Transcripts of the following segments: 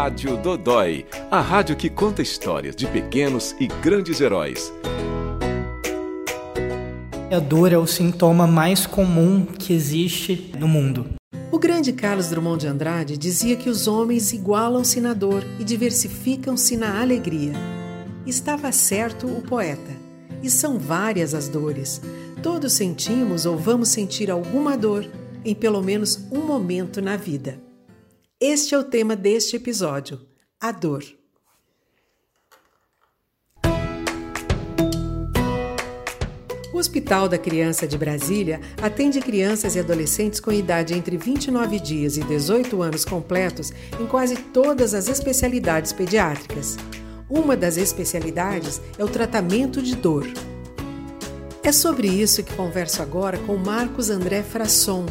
Rádio Dodói, a rádio que conta histórias de pequenos e grandes heróis. A dor é o sintoma mais comum que existe no mundo. O grande Carlos Drummond de Andrade dizia que os homens igualam-se na dor e diversificam-se na alegria. Estava certo o poeta. E são várias as dores. Todos sentimos ou vamos sentir alguma dor em pelo menos um momento na vida. Este é o tema deste episódio: a dor. O Hospital da Criança de Brasília atende crianças e adolescentes com idade entre 29 dias e 18 anos completos em quase todas as especialidades pediátricas. Uma das especialidades é o tratamento de dor. É sobre isso que converso agora com Marcos André Frasson,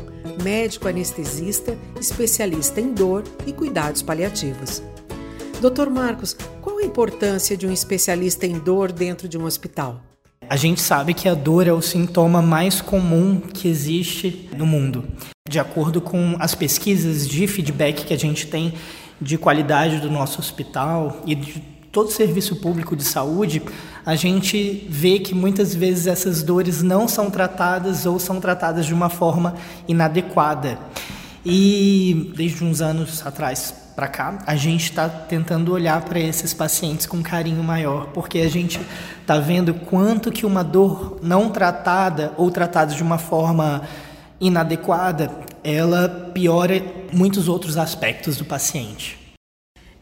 médico anestesista, especialista em dor e cuidados paliativos. Doutor Marcos, qual a importância de um especialista em dor dentro de um hospital? A gente sabe que a dor é o sintoma mais comum que existe no mundo. De acordo com as pesquisas de feedback que a gente tem de qualidade do nosso hospital e de todo serviço público de saúde, a gente vê que muitas vezes essas dores não são tratadas ou são tratadas de uma forma inadequada. E desde uns anos atrás para cá, a gente está tentando olhar para esses pacientes com carinho maior, porque a gente está vendo quanto que uma dor não tratada ou tratada de uma forma inadequada, ela piora muitos outros aspectos do paciente.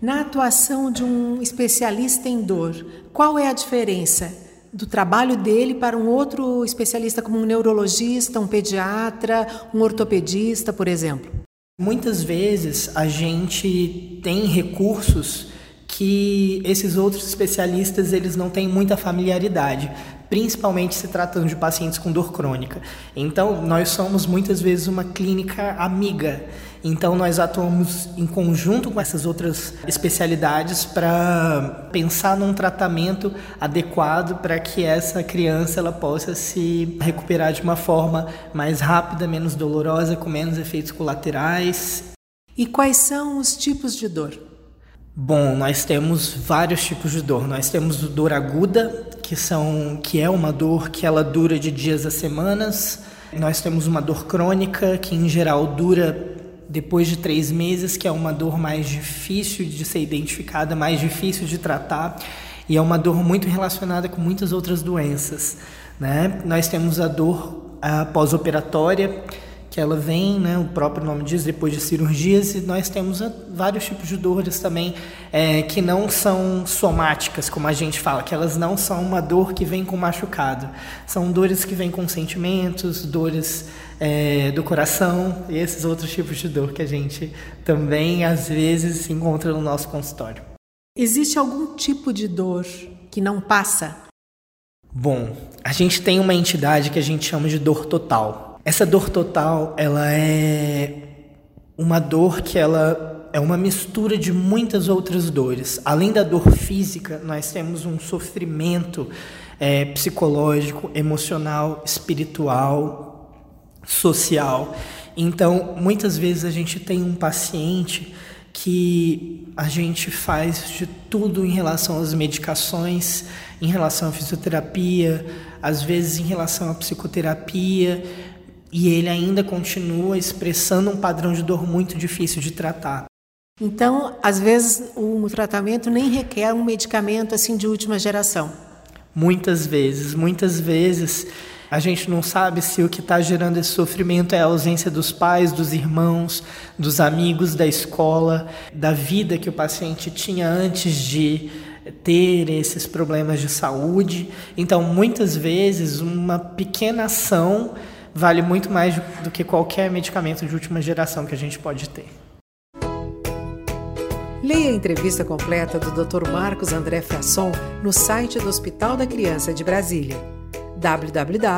Na atuação de um especialista em dor, qual é a diferença do trabalho dele para um outro especialista, como um neurologista, um pediatra, um ortopedista, por exemplo? Muitas vezes a gente tem recursos que esses outros especialistas eles não têm muita familiaridade, principalmente se tratando de pacientes com dor crônica. Então, nós somos muitas vezes uma clínica amiga. Então, nós atuamos em conjunto com essas outras especialidades para pensar num tratamento adequado para que essa criança ela possa se recuperar de uma forma mais rápida, menos dolorosa, com menos efeitos colaterais. E quais são os tipos de dor? Bom, nós temos vários tipos de dor. Nós temos dor aguda, que são que é uma dor que ela dura de dias a semanas. Nós temos uma dor crônica, que em geral dura depois de três meses, que é uma dor mais difícil de ser identificada, mais difícil de tratar, e é uma dor muito relacionada com muitas outras doenças. Né? Nós temos a dor pós-operatória, que ela vem, né, o próprio nome diz, depois de cirurgias, e nós temos ah, vários tipos de dores também é, que não são somáticas, como a gente fala, que elas não são uma dor que vem com machucado. São dores que vêm com sentimentos, dores é, do coração e esses outros tipos de dor que a gente também às vezes se encontra no nosso consultório. Existe algum tipo de dor que não passa? Bom, a gente tem uma entidade que a gente chama de dor total. Essa dor total, ela é uma dor que ela é uma mistura de muitas outras dores. Além da dor física, nós temos um sofrimento é, psicológico, emocional, espiritual, social. Então, muitas vezes a gente tem um paciente que a gente faz de tudo em relação às medicações, em relação à fisioterapia, às vezes em relação à psicoterapia, e ele ainda continua expressando um padrão de dor muito difícil de tratar. Então, às vezes, o tratamento nem requer um medicamento assim de última geração. Muitas vezes, muitas vezes a gente não sabe se o que está gerando esse sofrimento é a ausência dos pais, dos irmãos, dos amigos, da escola, da vida que o paciente tinha antes de ter esses problemas de saúde. Então, muitas vezes, uma pequena ação vale muito mais do que qualquer medicamento de última geração que a gente pode ter. Leia a entrevista completa do Dr. Marcos André Frasson no site do Hospital da Criança de Brasília, www.hcb.org.br.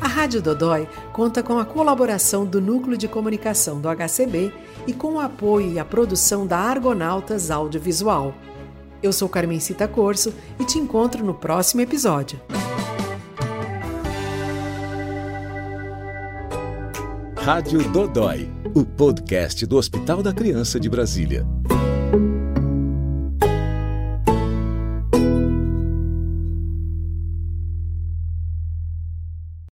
A Rádio Dodói conta com a colaboração do Núcleo de Comunicação do HCB e com o apoio e a produção da Argonautas Audiovisual. Eu sou Carmen Cita Corso e te encontro no próximo episódio. Rádio Dodói, o podcast do Hospital da Criança de Brasília.